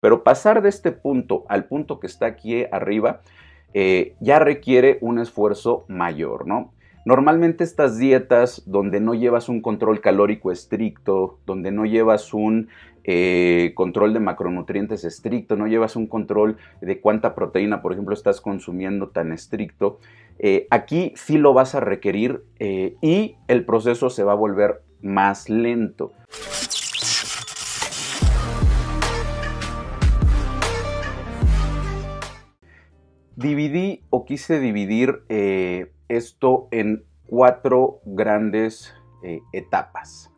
Pero pasar de este punto al punto que está aquí arriba eh, ya requiere un esfuerzo mayor, ¿no? Normalmente estas dietas donde no llevas un control calórico estricto, donde no llevas un eh, control de macronutrientes estricto, no llevas un control de cuánta proteína, por ejemplo, estás consumiendo tan estricto, eh, aquí sí lo vas a requerir y el proceso se va a volver más lento. Dividí o quise dividir eh, esto en cuatro grandes eh, etapas.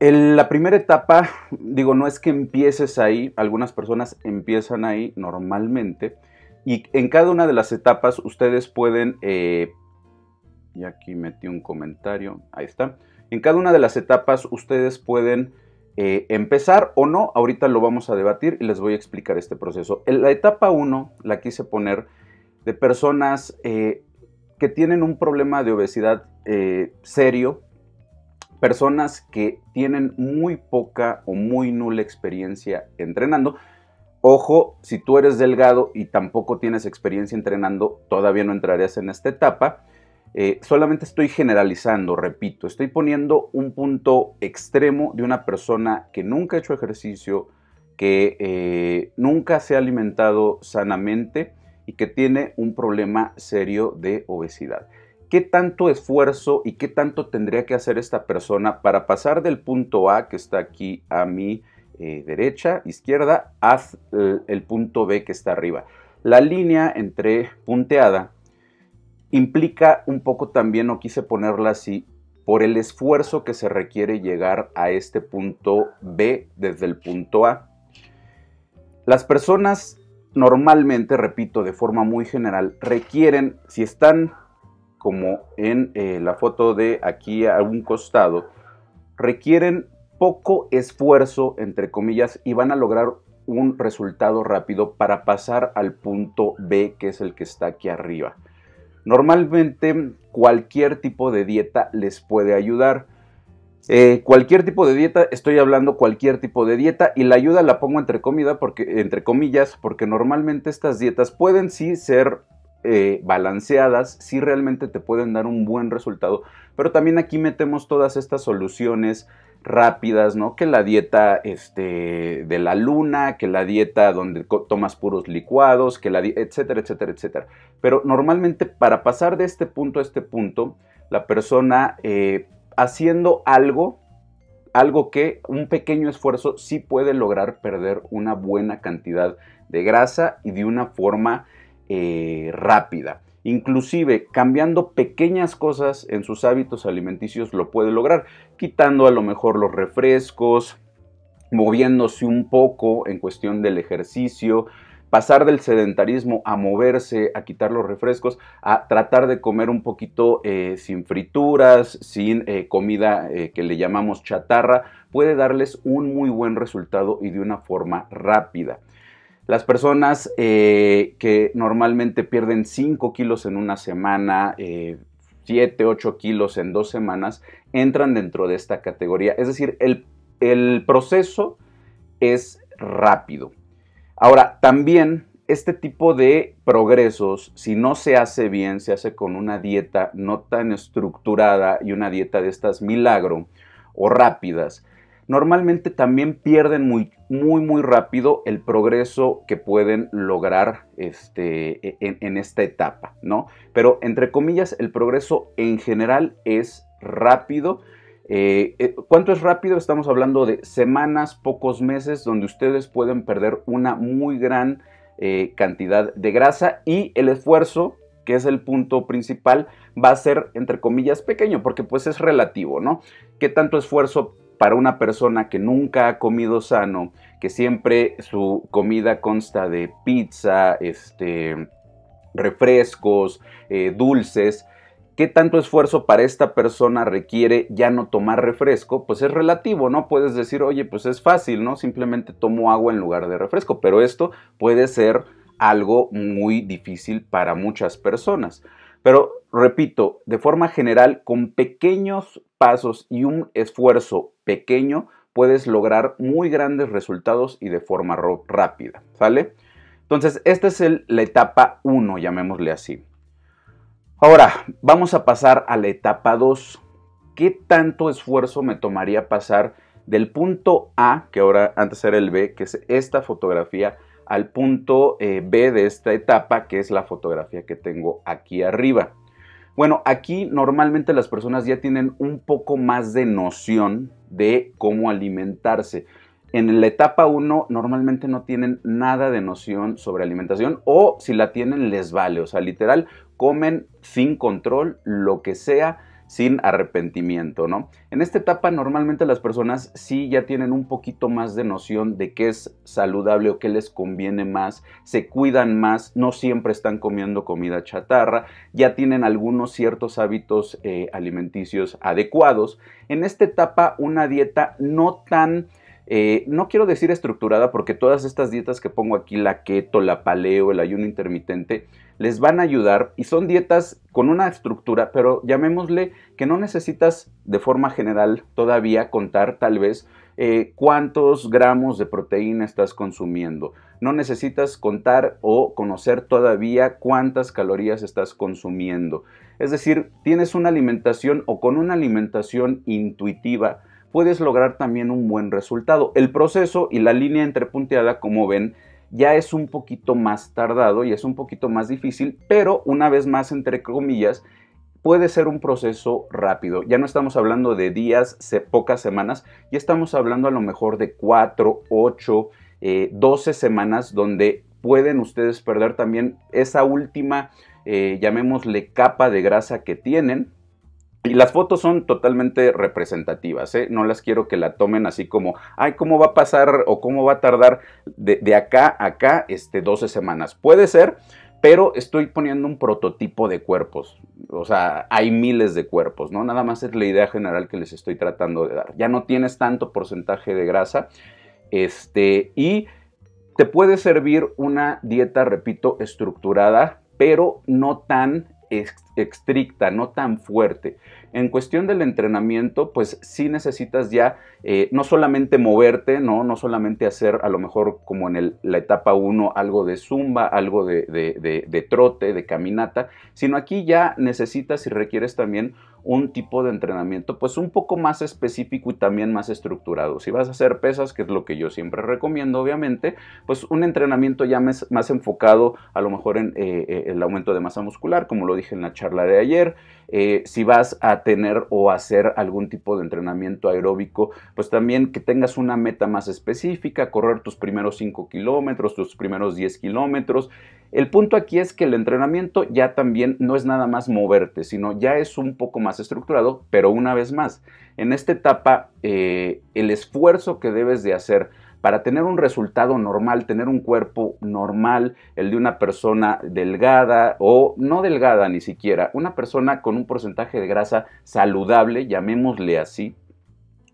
la primera etapa, digo, no es que empieces ahí, algunas personas empiezan ahí normalmente, y en cada una de las etapas ustedes pueden, eh, y aquí metí un comentario, ahí está, en cada una de las etapas ustedes pueden eh, empezar o no, ahorita lo vamos a debatir y les voy a explicar este proceso. En la etapa 1 la quise poner de personas eh, que tienen un problema de obesidad eh, serio, personas que tienen muy poca o muy nula experiencia entrenando. Ojo, si tú eres delgado y tampoco tienes experiencia entrenando, todavía no entrarías en esta etapa. Eh, solamente estoy generalizando, repito, estoy poniendo un punto extremo de una persona que nunca ha hecho ejercicio, que eh, nunca se ha alimentado sanamente y que tiene un problema serio de obesidad. ¿Qué tanto esfuerzo y qué tanto tendría que hacer esta persona para pasar del punto A que está aquí a mi eh, derecha, izquierda, hasta el punto B que está arriba? La línea entre punteada implica un poco también, o quise ponerla así, por el esfuerzo que se requiere llegar a este punto B desde el punto A. Las personas normalmente, repito, de forma muy general, requieren, si están como en eh, la foto de aquí a un costado, requieren poco esfuerzo, entre comillas, y van a lograr un resultado rápido para pasar al punto B, que es el que está aquí arriba. Normalmente cualquier tipo de dieta les puede ayudar. Eh, cualquier tipo de dieta, estoy hablando cualquier tipo de dieta y la ayuda la pongo entre, comida porque, entre comillas porque normalmente estas dietas pueden sí ser eh, balanceadas, sí realmente te pueden dar un buen resultado, pero también aquí metemos todas estas soluciones rápidas, ¿no? Que la dieta este, de la luna, que la dieta donde tomas puros licuados, que la etcétera, etcétera, etcétera. Pero normalmente para pasar de este punto a este punto, la persona eh, haciendo algo, algo que un pequeño esfuerzo sí puede lograr perder una buena cantidad de grasa y de una forma eh, rápida. Inclusive cambiando pequeñas cosas en sus hábitos alimenticios lo puede lograr, quitando a lo mejor los refrescos, moviéndose un poco en cuestión del ejercicio, pasar del sedentarismo a moverse, a quitar los refrescos, a tratar de comer un poquito eh, sin frituras, sin eh, comida eh, que le llamamos chatarra, puede darles un muy buen resultado y de una forma rápida. Las personas eh, que normalmente pierden 5 kilos en una semana, 7, eh, 8 kilos en dos semanas, entran dentro de esta categoría. Es decir, el, el proceso es rápido. Ahora, también este tipo de progresos, si no se hace bien, se hace con una dieta no tan estructurada y una dieta de estas milagro o rápidas, normalmente también pierden muy, muy, muy rápido el progreso que pueden lograr este, e, en, esta etapa, ¿no? Pero entre comillas, el progreso en general es rápido. Eh, eh, ¿Cuánto es rápido? Estamos hablando de semanas, pocos meses, donde ustedes pueden perder una muy gran eh, cantidad de grasa y el esfuerzo que es el punto principal, va a ser, entre comillas, pequeño, porque pues es relativo, ¿no? ¿Qué tanto esfuerzo para una persona que nunca ha comido sano, que siempre su comida consta de pizza, este, refrescos, eh, dulces, ¿qué tanto esfuerzo para esta persona requiere ya no tomar refresco? Pues es relativo, ¿no? Puedes decir, oye, pues es fácil, ¿no? Simplemente tomo agua en lugar de refresco, pero esto puede ser algo muy difícil para muchas personas. Pero repito, de forma general, con pequeños pasos y un esfuerzo pequeño, puedes lograr muy grandes resultados y de forma rápida, ¿sale? Entonces, esta es la etapa 1, llamémosle así. Ahora, vamos a pasar a la etapa 2. ¿Qué tanto esfuerzo me tomaría pasar del punto A, que ahora antes era el B, que es esta fotografía, al punto eh, B de esta etapa, que es la fotografía que tengo aquí arriba? Bueno, aquí normalmente las personas ya tienen un poco más de noción de cómo alimentarse. En la etapa 1 normalmente no tienen nada de noción sobre alimentación o si la tienen les vale, o sea, literal, comen sin control, lo que sea, sin arrepentimiento, ¿no? En esta etapa normalmente las personas sí ya tienen un poquito más de noción de qué es saludable o qué les conviene más, se cuidan más, no siempre están comiendo comida chatarra, ya tienen algunos ciertos hábitos eh, alimenticios adecuados. En esta etapa una dieta no tan eh, no quiero decir estructurada porque todas estas dietas que pongo aquí, la keto, la paleo, el ayuno intermitente, les van a ayudar y son dietas con una estructura, pero llamémosle que no necesitas de forma general todavía contar tal vez eh, cuántos gramos de proteína estás consumiendo. No necesitas contar o conocer todavía cuántas calorías estás consumiendo. Es decir, tienes una alimentación o con una alimentación intuitiva, puedes lograr también un buen resultado. El proceso y la línea entrepunteada, como ven, ya es un poquito más tardado y es un poquito más difícil, pero una vez más, entre comillas, puede ser un proceso rápido. Ya no estamos hablando de días, pocas semanas, ya estamos hablando a lo mejor de 4, 8, 12 semanas donde pueden ustedes perder también esa última, eh, llamémosle capa de grasa que tienen y las fotos son totalmente representativas, ¿eh? no las quiero que la tomen así como, ay, ¿cómo va a pasar o cómo va a tardar de, acá a acá este, 12 semanas? Puede ser, pero estoy poniendo un prototipo de cuerpos. O sea, hay miles de cuerpos, ¿no? Nada más es la idea general que les estoy tratando de dar. Ya no tienes tanto porcentaje de grasa, este, y te puede servir una dieta, repito, estructurada, pero no tan estricta, no tan fuerte. En cuestión del entrenamiento, pues sí necesitas ya eh, no solamente moverte, ¿no? no solamente hacer a lo mejor como en la etapa 1 algo de zumba, algo de, de trote, de caminata, sino aquí ya necesitas y requieres también un tipo de entrenamiento pues un poco más específico y también más estructurado. Si vas a hacer pesas, que es lo que yo siempre recomiendo obviamente, pues un entrenamiento ya más, enfocado a lo mejor en eh, eh, el aumento de masa muscular, como lo dije en la charla de ayer. Eh, si vas a tener o hacer algún tipo de entrenamiento aeróbico, pues también que tengas una meta más específica, correr tus primeros 5 kilómetros, tus primeros 10 kilómetros. El punto aquí es que el entrenamiento ya también no es nada más moverte, sino ya es un poco más estructurado, pero una vez más, en esta etapa eh, el esfuerzo que debes de hacer para tener un resultado normal, tener un cuerpo normal, el de una persona delgada o no delgada ni siquiera, una persona con un porcentaje de grasa saludable, llamémosle así,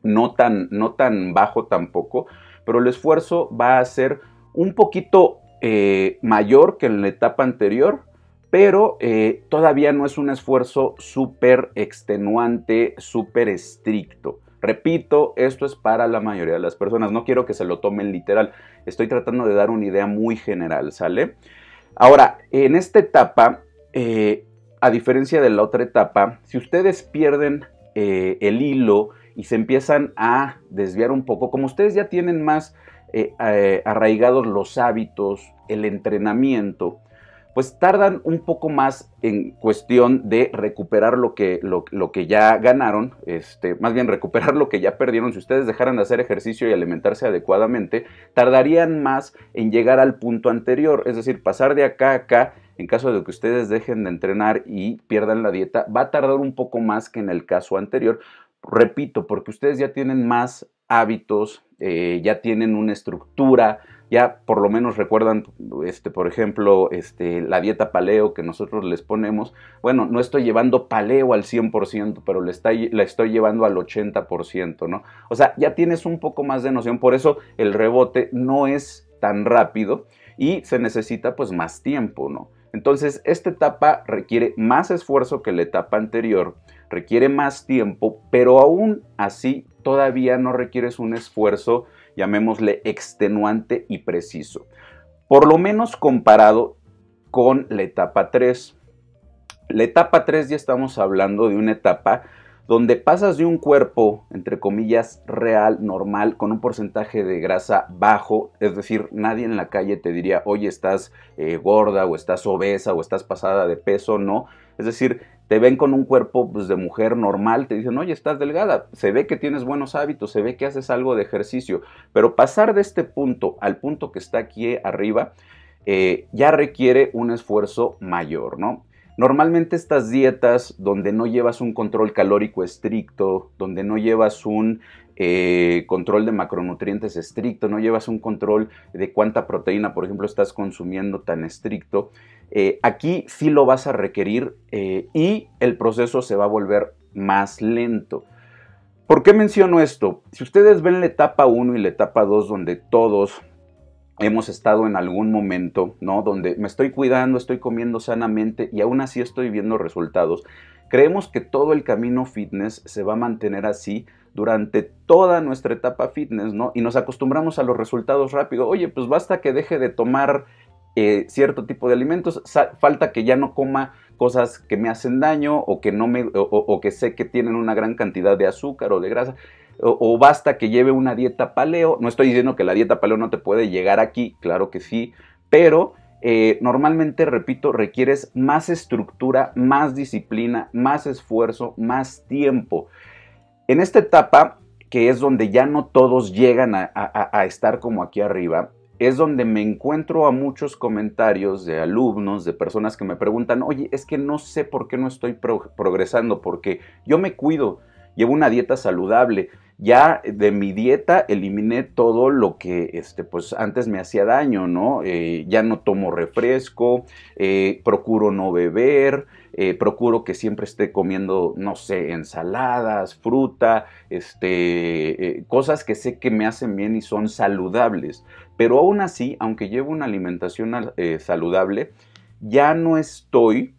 no tan, no tan bajo tampoco, pero el esfuerzo va a ser un poquito eh, mayor que en la etapa anterior, pero eh, todavía no es un esfuerzo súper extenuante, súper estricto. Repito, esto es para la mayoría de las personas, no quiero que se lo tomen literal, estoy tratando de dar una idea muy general, ¿sale? Ahora, en esta etapa, eh, a diferencia de la otra etapa, si ustedes pierden el hilo y se empiezan a desviar un poco, como ustedes ya tienen más eh, arraigados los hábitos, el entrenamiento, pues tardan un poco más en cuestión de recuperar lo que, lo, que ya ganaron, este, más bien recuperar lo que ya perdieron. Si ustedes dejaran de hacer ejercicio y alimentarse adecuadamente, tardarían más en llegar al punto anterior, es decir, pasar de acá a acá. En caso de que ustedes dejen de entrenar y pierdan la dieta, va a tardar un poco más que en el caso anterior. Repito, porque ustedes ya tienen más hábitos, eh, ya tienen una estructura, ya por lo menos recuerdan, este, por ejemplo, este, la dieta paleo que nosotros les ponemos. Bueno, no estoy llevando paleo al 100%, pero le la estoy llevando al 80%, ¿no? O sea, ya tienes un poco más de noción, por eso el rebote no es tan rápido y se necesita pues más tiempo, ¿no? Entonces, esta etapa requiere más esfuerzo que la etapa anterior, requiere más tiempo, pero aún así todavía no requieres un esfuerzo, llamémosle extenuante y preciso. Por lo menos comparado con la etapa 3. La etapa 3 ya estamos hablando de una etapa donde pasas de un cuerpo, entre comillas, real, normal, con un porcentaje de grasa bajo, es decir, nadie en la calle te diría, oye, estás eh, gorda o estás obesa o estás pasada de peso, no. Es decir, te ven con un cuerpo pues, de mujer normal, te dicen, oye, estás delgada, se ve que tienes buenos hábitos, se ve que haces algo de ejercicio, pero pasar de este punto al punto que está aquí arriba, eh, ya requiere un esfuerzo mayor, ¿no? Normalmente estas dietas donde no llevas un control calórico estricto, donde no llevas un eh, control de macronutrientes estricto, no llevas un control de cuánta proteína, por ejemplo, estás consumiendo tan estricto, eh, aquí sí lo vas a requerir eh, y el proceso se va a volver más lento. ¿Por qué menciono esto? Si ustedes ven la etapa 1 y la etapa 2 donde todos hemos estado en algún momento, ¿no? Donde me estoy cuidando, estoy comiendo sanamente y aún así estoy viendo resultados. Creemos que todo el camino fitness se va a mantener así durante toda nuestra etapa fitness, ¿no? Y nos acostumbramos a los resultados rápidos. Oye, pues basta que deje de tomar eh, cierto tipo de alimentos, falta que ya no coma cosas que me hacen daño o que, no me, o que sé que tienen una gran cantidad de azúcar o de grasa o, basta que lleve una dieta paleo. No estoy diciendo que la dieta paleo no te puede llegar aquí, claro que sí, pero eh, normalmente, repito, requieres más estructura, más disciplina, más esfuerzo, más tiempo. En esta etapa, que es donde ya no todos llegan a, estar como aquí arriba, es donde me encuentro a muchos comentarios de alumnos, de personas que me preguntan, oye, es que no sé por qué no estoy progresando, porque yo me cuido, llevo una dieta saludable, ya de mi dieta eliminé todo lo que este, pues antes me hacía daño, ¿no? Eh, ya no tomo refresco, eh, procuro no beber, eh, procuro que siempre esté comiendo, no sé, ensaladas, fruta, este, cosas que sé que me hacen bien y son saludables. Pero aún así, aunque llevo una alimentación saludable, ya no estoy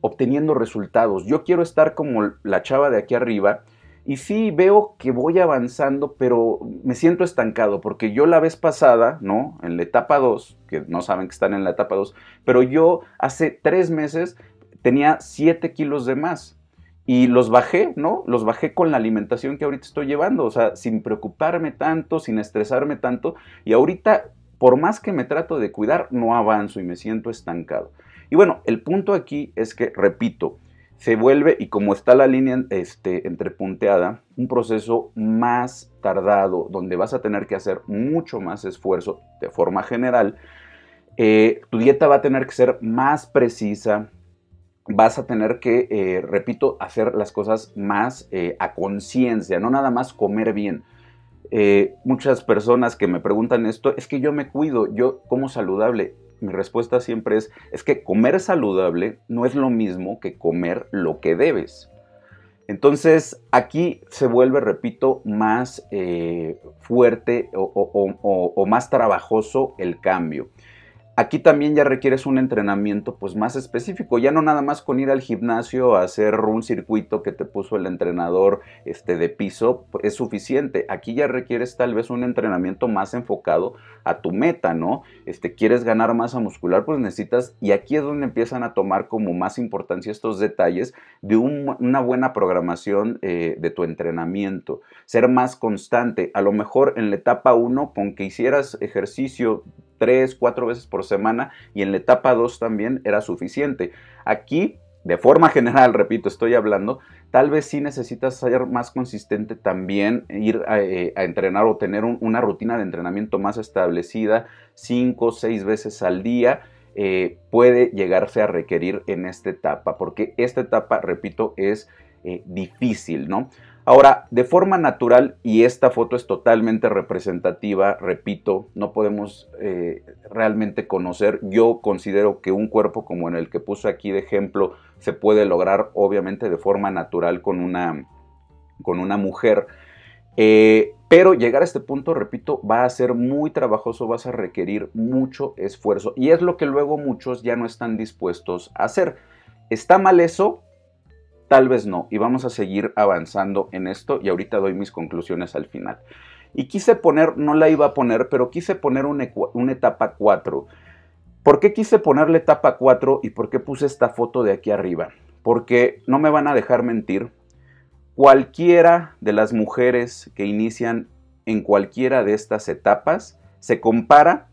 obteniendo resultados. Yo quiero estar como la chava de aquí arriba, y sí veo que voy avanzando, pero me siento estancado, porque yo la vez pasada, ¿no? En la etapa 2, que no saben que están en la etapa 2, pero yo hace tres meses tenía 7 kilos de más. Y los bajé, ¿no? Los bajé con la alimentación que ahorita estoy llevando, o sea, sin preocuparme tanto, sin estresarme tanto. Y ahorita, por más que me trato de cuidar, no avanzo y me siento estancado. Y bueno, el punto aquí es que, repito, se vuelve, y como está la línea este, entrepunteada, un proceso más tardado, donde vas a tener que hacer mucho más esfuerzo de forma general. Eh, tu dieta va a tener que ser más precisa, vas a tener que, eh, repito, hacer las cosas más eh, a conciencia, no nada más comer bien. muchas personas que me preguntan esto, es que yo me cuido, yo como saludable mi respuesta siempre es, es que comer saludable no es lo mismo que comer lo que debes. Entonces aquí se vuelve, repito, más eh, fuerte o, más trabajoso el cambio. Aquí también ya requieres un entrenamiento pues más específico, ya no nada más con ir al gimnasio a hacer un circuito que te puso el entrenador este, de piso es suficiente. Aquí ya requieres tal vez un entrenamiento más enfocado a tu meta, ¿no? Este, quieres ganar masa muscular, pues necesitas, y aquí es donde empiezan a tomar como más importancia estos detalles de una buena programación eh, de tu entrenamiento, ser más constante. A lo mejor en la etapa 1, con que hicieras ejercicio tres, cuatro veces por semana y en la etapa 2 también era suficiente. Aquí, de forma general, repito, estoy hablando, tal vez sí necesitas ser más consistente también, ir a, eh, entrenar o tener una rutina de entrenamiento más establecida, cinco, seis veces al día. Eh, puede llegarse a requerir en esta etapa, porque esta etapa, repito, es eh, difícil, ¿no? Ahora, de forma natural, y esta foto es totalmente representativa, repito, no podemos eh, realmente conocer, yo considero que un cuerpo como en el que puse aquí de ejemplo se puede lograr obviamente de forma natural con una, con una mujer, eh, pero llegar a este punto, repito, va a ser muy trabajoso, vas a requerir mucho esfuerzo y es lo que luego muchos ya no están dispuestos a hacer. ¿Está mal eso? Tal vez no. Y vamos a seguir avanzando en esto y ahorita doy mis conclusiones al final. Y quise poner, no la iba a poner, pero quise poner una, una etapa 4. ¿Por qué quise ponerle etapa 4 y por qué puse esta foto de aquí arriba? Porque no me van a dejar mentir, cualquiera de las mujeres que inician en cualquiera de estas etapas se compara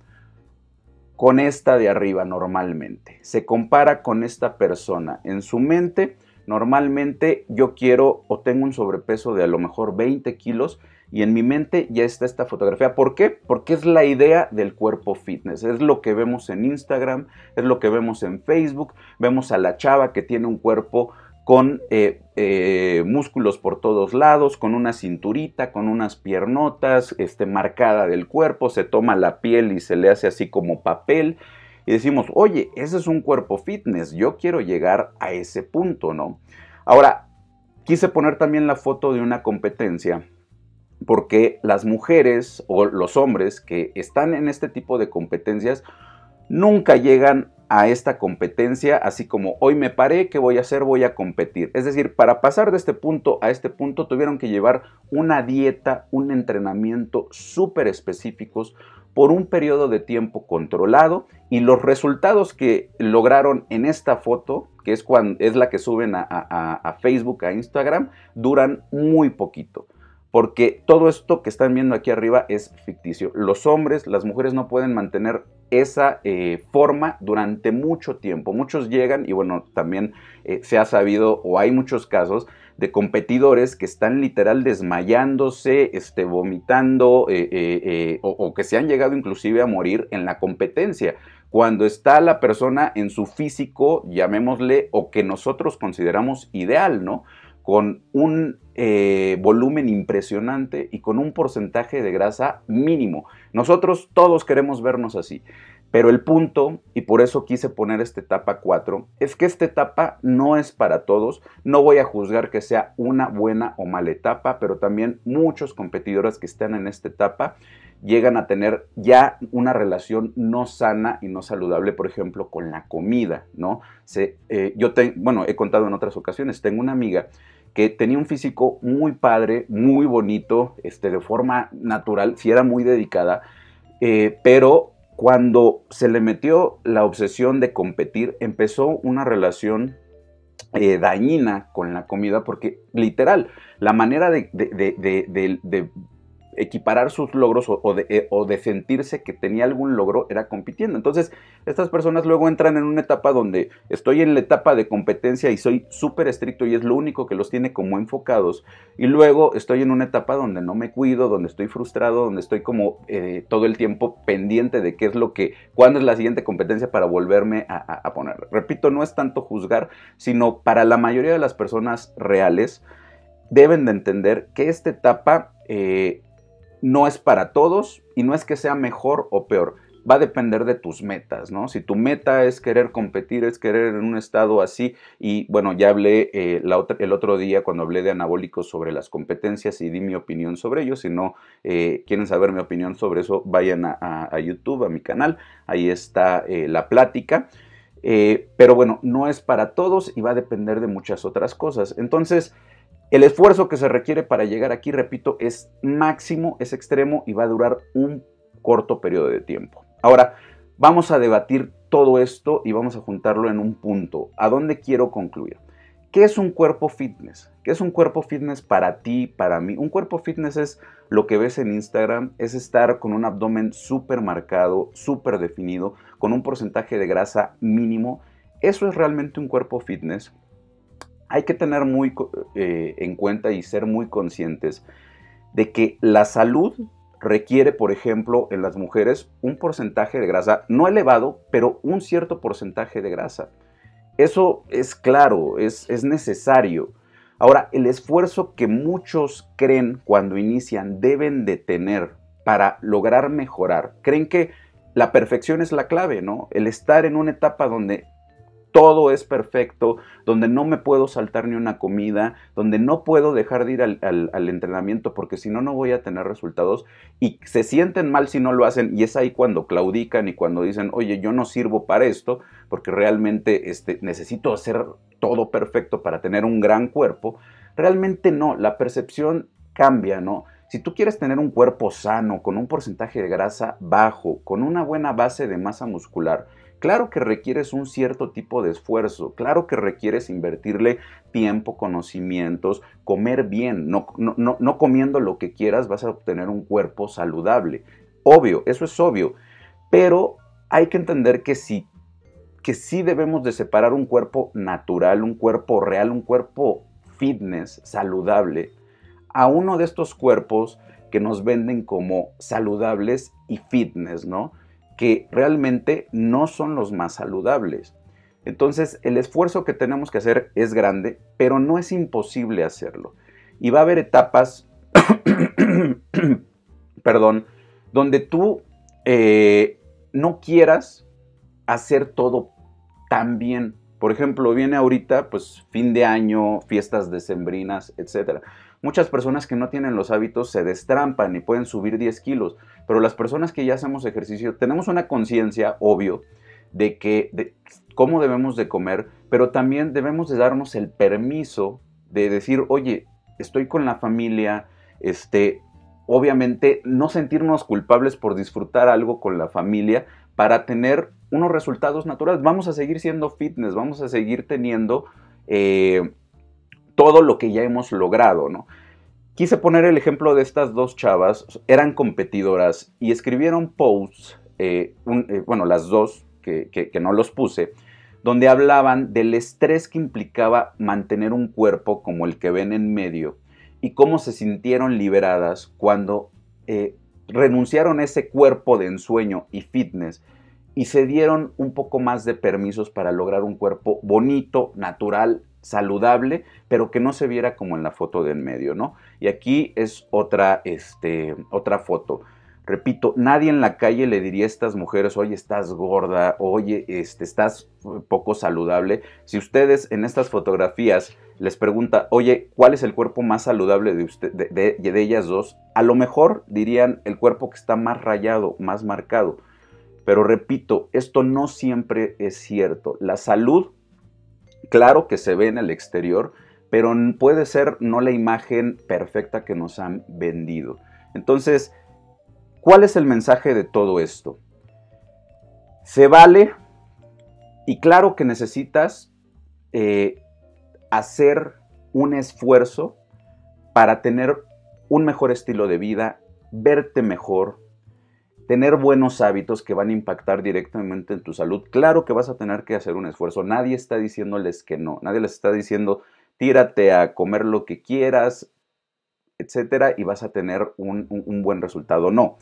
con esta de arriba normalmente. Se compara con esta persona. En su mente, normalmente yo quiero o tengo un sobrepeso de a lo mejor 20 kilos y en mi mente ya está esta fotografía. ¿Por qué? Porque es la idea del cuerpo fitness. Es lo que vemos en Instagram, es lo que vemos en Facebook. Vemos a la chava que tiene un cuerpo con eh, eh, músculos por todos lados, con una cinturita, con unas piernotas, este, marcada del cuerpo, se toma la piel y se le hace así como papel. Y decimos, oye, ese es un cuerpo fitness, yo quiero llegar a ese punto, ¿no? Ahora, quise poner también la foto de una competencia porque las mujeres o los hombres que están en este tipo de competencias nunca llegan a esta competencia, así como hoy me paré, ¿qué voy a hacer? Voy a competir. Es decir, para pasar de este punto a este punto tuvieron que llevar una dieta, un entrenamiento súper específicos por un periodo de tiempo controlado y los resultados que lograron en esta foto, que es, cuando, es la que suben a, Facebook, a Instagram, duran muy poquito porque todo esto que están viendo aquí arriba es ficticio. Los hombres, las mujeres no pueden mantener esa eh, forma durante mucho tiempo. Muchos llegan y bueno, también eh, se ha sabido o hay muchos casos de competidores que están literal desmayándose, este, vomitando eh, o, o, que se han llegado inclusive a morir en la competencia. Cuando está la persona en su físico, llamémosle, o que nosotros consideramos ideal, ¿no? con un eh, volumen impresionante y con un porcentaje de grasa mínimo. Nosotros todos queremos vernos así. Pero el punto, y por eso quise poner esta etapa 4, es que esta etapa no es para todos. No voy a juzgar que sea una buena o mala etapa, pero también muchos competidores que están en esta etapa llegan a tener ya una relación no sana y no saludable, por ejemplo, con la comida, ¿no? Eh, yo te, bueno, he contado en otras ocasiones, tengo una amiga que tenía un físico muy padre, muy bonito, este, de forma natural, si era muy dedicada, eh, pero cuando se le metió la obsesión de competir, empezó una relación eh, dañina con la comida, porque literal, la manera de, de equiparar sus logros eh, o, de, sentirse que tenía algún logro era compitiendo. Entonces, estas personas luego entran en una etapa donde estoy en la etapa de competencia y soy súper estricto y es lo único que los tiene como enfocados. Y luego estoy en una etapa donde no me cuido, donde estoy frustrado, donde estoy como eh, todo el tiempo pendiente de qué es lo que, cuándo es la siguiente competencia para volverme a, a poner. Repito, no es tanto juzgar, sino para la mayoría de las personas reales, deben de entender que esta etapa eh, no es para todos y no es que sea mejor o peor. Va a depender de tus metas, ¿no? Si tu meta es querer competir, es querer en un estado así, y bueno, ya hablé eh, el otro día cuando hablé de anabólicos sobre las competencias y di mi opinión sobre ello. Si no eh, quieren saber mi opinión sobre eso, vayan a, YouTube, a mi canal, ahí está eh, la plática. pero bueno, no es para todos y va a depender de muchas otras cosas. Entonces, el esfuerzo que se requiere para llegar aquí, repito, es máximo, es extremo y va a durar un corto periodo de tiempo. Ahora, vamos a debatir todo esto y vamos a juntarlo en un punto. ¿A dónde quiero concluir? ¿Qué es un cuerpo fitness? ¿Qué es un cuerpo fitness para ti, para mí? Un cuerpo fitness es lo que ves en Instagram, es estar con un abdomen súper marcado, súper definido, con un porcentaje de grasa mínimo. Eso es realmente un cuerpo fitness hay que tener muy eh, en cuenta y ser muy conscientes de que la salud requiere, por ejemplo, en las mujeres un porcentaje de grasa, no elevado, pero un cierto porcentaje de grasa. Eso es claro, es, es necesario. Ahora, el esfuerzo que muchos creen cuando inician deben de tener para lograr mejorar, creen que la perfección es la clave, ¿no? El estar en una etapa donde todo es perfecto, donde no me puedo saltar ni una comida, donde no puedo dejar de ir al, entrenamiento porque si no, no voy a tener resultados y se sienten mal si no lo hacen y es ahí cuando claudican y cuando dicen, oye, yo no sirvo para esto porque realmente este, necesito hacer todo perfecto para tener un gran cuerpo. Realmente no, la percepción cambia, ¿no? Si tú quieres tener un cuerpo sano, con un porcentaje de grasa bajo, con una buena base de masa muscular, claro que requieres un cierto tipo de esfuerzo, claro que requieres invertirle tiempo, conocimientos, comer bien, no, no, comiendo lo que quieras vas a obtener un cuerpo saludable. Obvio, eso es obvio, pero hay que entender que sí, que sí debemos de separar un cuerpo natural, un cuerpo real, un cuerpo fitness, saludable, a uno de estos cuerpos que nos venden como saludables y fitness, ¿no? Que realmente no son los más saludables. Entonces, el esfuerzo que tenemos que hacer es grande, pero no es imposible hacerlo. Y va a haber etapas, perdón, donde tú eh, no quieras hacer todo tan bien. Por ejemplo, viene ahorita, pues, fin de año, fiestas decembrinas, etcétera. Muchas personas que no tienen los hábitos se destrampan y pueden subir 10 kilos, pero las personas que ya hacemos ejercicio tenemos una conciencia, obvio, de que cómo debemos de comer, pero también debemos de darnos el permiso de decir, oye, estoy con la familia, este, obviamente no sentirnos culpables por disfrutar algo con la familia para tener unos resultados naturales. Vamos a seguir siendo fitness, vamos a seguir teniendo eh, todo lo que ya hemos logrado, ¿no? Quise poner el ejemplo de estas dos chavas, eran competidoras y escribieron posts, eh, eh, bueno, las dos, que, que no los puse, donde hablaban del estrés que implicaba mantener un cuerpo como el que ven en medio y cómo se sintieron liberadas cuando eh, renunciaron a ese cuerpo de ensueño y fitness y se dieron un poco más de permisos para lograr un cuerpo bonito, natural, saludable, pero que no se viera como en la foto de en medio, ¿no? Y aquí es otra, este, otra foto. Repito, nadie en la calle le diría a estas mujeres, oye, estás gorda, oye, este, estás poco saludable. Si ustedes en estas fotografías les pregunta, oye, ¿cuál es el cuerpo más saludable de, usted, de, de ellas dos? A lo mejor dirían el cuerpo que está más rayado, más marcado. Pero repito, esto no siempre es cierto. La salud claro que se ve en el exterior, pero puede ser no la imagen perfecta que nos han vendido. Entonces, ¿cuál es el mensaje de todo esto? Se vale y claro que necesitas eh, hacer un esfuerzo para tener un mejor estilo de vida, verte mejor, tener buenos hábitos que van a impactar directamente en tu salud. Claro que vas a tener que hacer un esfuerzo. Nadie está diciéndoles que no. Nadie les está diciendo tírate a comer lo que quieras, etcétera, y vas a tener un, buen resultado. No.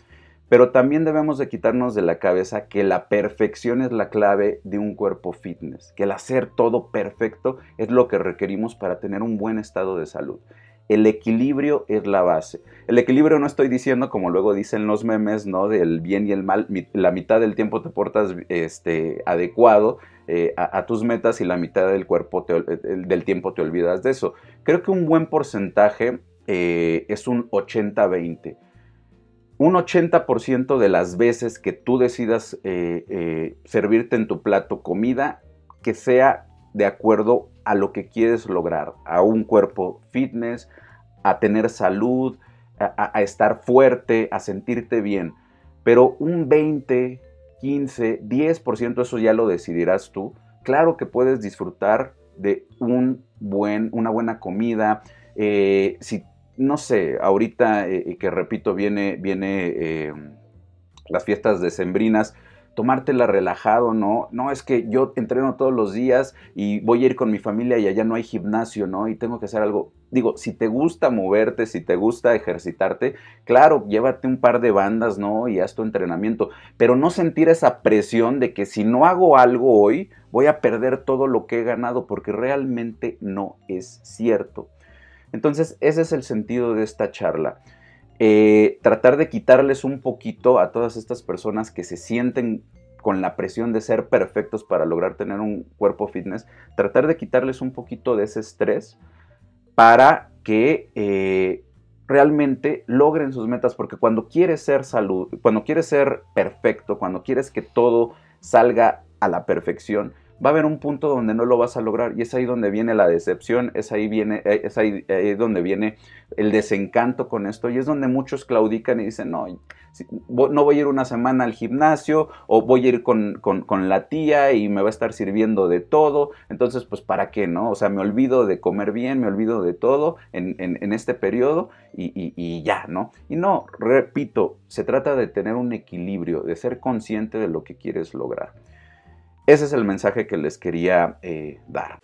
Pero también debemos de quitarnos de la cabeza que la perfección es la clave de un cuerpo fitness, que el hacer todo perfecto es lo que requerimos para tener un buen estado de salud. El equilibrio es la base. El equilibrio no estoy diciendo, como luego dicen los memes, ¿no? Del bien y el mal. La mitad del tiempo te portas este, adecuado eh, a, tus metas y la mitad del, cuerpo del tiempo te olvidas de eso. Creo que un buen porcentaje eh, es un 80-20. Un 80% de las veces que tú decidas eh, servirte en tu plato comida, que sea de acuerdo a lo que quieres lograr, a un cuerpo fitness, a tener salud, a, estar fuerte, a sentirte bien. Pero un 20, 15, 10%, eso ya lo decidirás tú. Claro que puedes disfrutar de un buen, una buena comida. Eh, si, no sé, ahorita eh, que repito, viene, viene eh, las fiestas decembrinas, tomártela relajado, ¿no? No es que yo entreno todos los días y voy a ir con mi familia y allá no hay gimnasio, ¿no? Y tengo que hacer algo. Digo, si te gusta moverte, si te gusta ejercitarte, claro, llévate un par de bandas, ¿no? Y haz tu entrenamiento, pero no sentir esa presión de que si no hago algo hoy, voy a perder todo lo que he ganado, porque realmente no es cierto. Entonces, ese es el sentido de esta charla. Eh, tratar de quitarles un poquito a todas estas personas que se sienten con la presión de ser perfectos para lograr tener un cuerpo fitness, tratar de quitarles un poquito de ese estrés para que eh, realmente logren sus metas, porque cuando quieres ser salud, cuando quieres ser perfecto, cuando quieres que todo salga a la perfección, va a haber un punto donde no lo vas a lograr y es ahí donde viene la decepción, es ahí, viene, eh, es ahí, donde viene el desencanto con esto y es donde muchos claudican y dicen, no, no voy a ir una semana al gimnasio o voy a ir con, la tía y me va a estar sirviendo de todo, entonces pues para qué, ¿no? O sea, me olvido de comer bien, me olvido de todo en, este periodo y, y ya, ¿no? Y no, repito, se trata de tener un equilibrio, de ser consciente de lo que quieres lograr. Ese es el mensaje que les quería eh, dar.